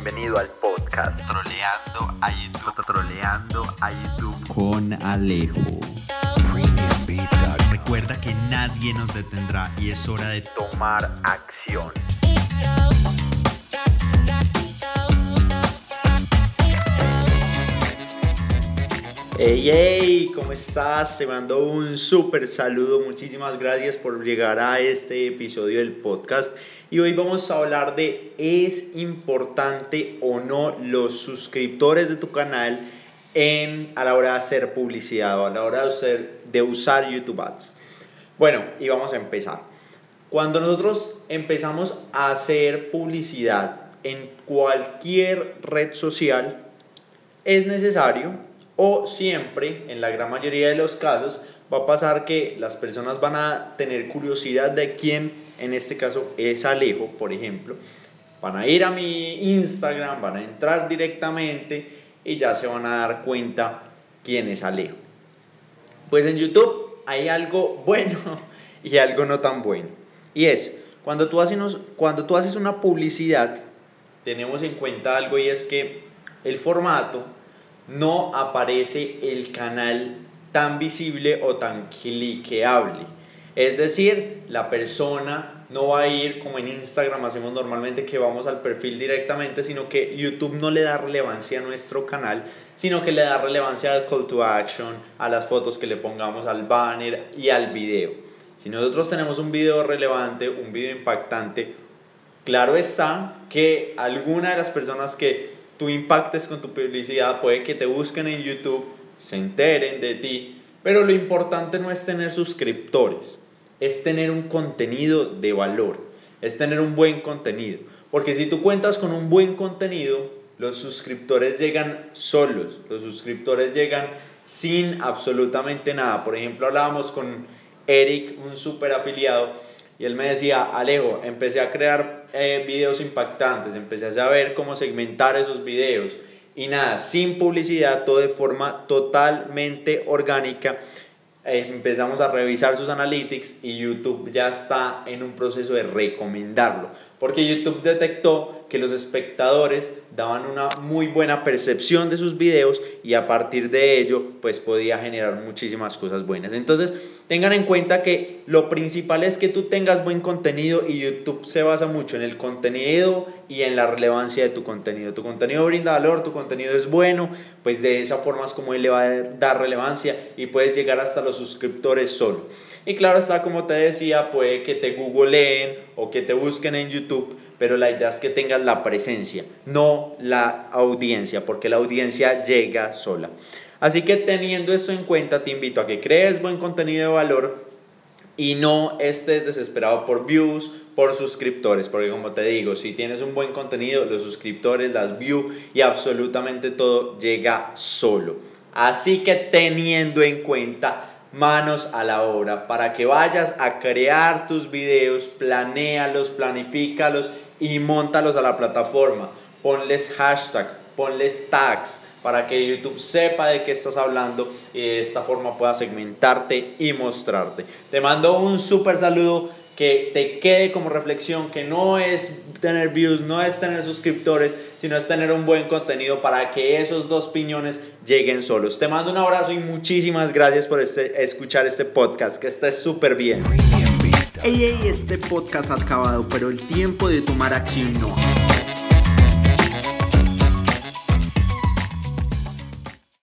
Bienvenido al podcast Troleando a YouTube. Troleando a YouTube con Alejo. Recuerda que nadie nos detendrá y es hora de tomar acción. Hey, hey, ¿cómo estás? Te mando un súper saludo. Muchísimas gracias por llegar a este episodio del podcast. Y hoy vamos a hablar de ¿es importante o no los suscriptores de tu canal en, a la hora de hacer publicidad o a la hora de usar, de usar YouTube Ads? Bueno, y vamos a empezar. Cuando nosotros empezamos a hacer publicidad en cualquier red social, es necesario o siempre, en la gran mayoría de los casos, va a pasar que las personas van a tener curiosidad de quién, en este caso es Alejo, por ejemplo. Van a ir a mi Instagram, van a entrar directamente y ya se van a dar cuenta quién es Alejo. Pues en YouTube hay algo bueno y algo no tan bueno. Y es, cuando tú haces, cuando tú haces una publicidad, tenemos en cuenta algo y es que el formato no aparece el canal tan visible o tan cliqueable. Es decir, la persona no va a ir como en Instagram hacemos normalmente que vamos al perfil directamente, sino que YouTube no le da relevancia a nuestro canal, sino que le da relevancia al call to action, a las fotos que le pongamos al banner y al video. Si nosotros tenemos un video relevante, un video impactante, claro está que alguna de las personas que tú impactes con tu publicidad, puede que te busquen en YouTube, se enteren de ti, pero lo importante no es tener suscriptores, es tener un contenido de valor, es tener un buen contenido. Porque si tú cuentas con un buen contenido, los suscriptores llegan solos, los suscriptores llegan sin absolutamente nada. Por ejemplo, hablábamos con Eric, un super afiliado, y él me decía, Alejo, empecé a crear eh, videos impactantes, empecé a saber cómo segmentar esos videos. Y nada, sin publicidad, todo de forma totalmente orgánica. Eh, empezamos a revisar sus analytics y YouTube ya está en un proceso de recomendarlo. Porque YouTube detectó que los espectadores daban una muy buena percepción de sus videos y a partir de ello pues podía generar muchísimas cosas buenas. Entonces tengan en cuenta que lo principal es que tú tengas buen contenido y YouTube se basa mucho en el contenido y en la relevancia de tu contenido. Tu contenido brinda valor, tu contenido es bueno, pues de esa forma es como él le va a dar relevancia y puedes llegar hasta los suscriptores solo. Y claro está, como te decía, puede que te googleen o que te busquen en Pero la idea es que tengas la presencia, no la audiencia, porque la audiencia llega sola. Así que teniendo esto en cuenta, te invito a que crees buen contenido de valor y no estés desesperado por views, por suscriptores, porque como te digo, si tienes un buen contenido, los suscriptores, las views y absolutamente todo llega solo. Así que teniendo en cuenta manos a la obra para que vayas a crear tus videos, planéalos, planifícalos y montalos a la plataforma. Ponles hashtag, ponles tags para que YouTube sepa de qué estás hablando y de esta forma pueda segmentarte y mostrarte. Te mando un súper saludo que te quede como reflexión que no es tener views, no es tener suscriptores, sino es tener un buen contenido para que esos dos piñones lleguen solos. Te mando un abrazo y muchísimas gracias por este, escuchar este podcast, que estés súper bien. Hey, hey, este podcast ha acabado, pero el tiempo de tomar acción no.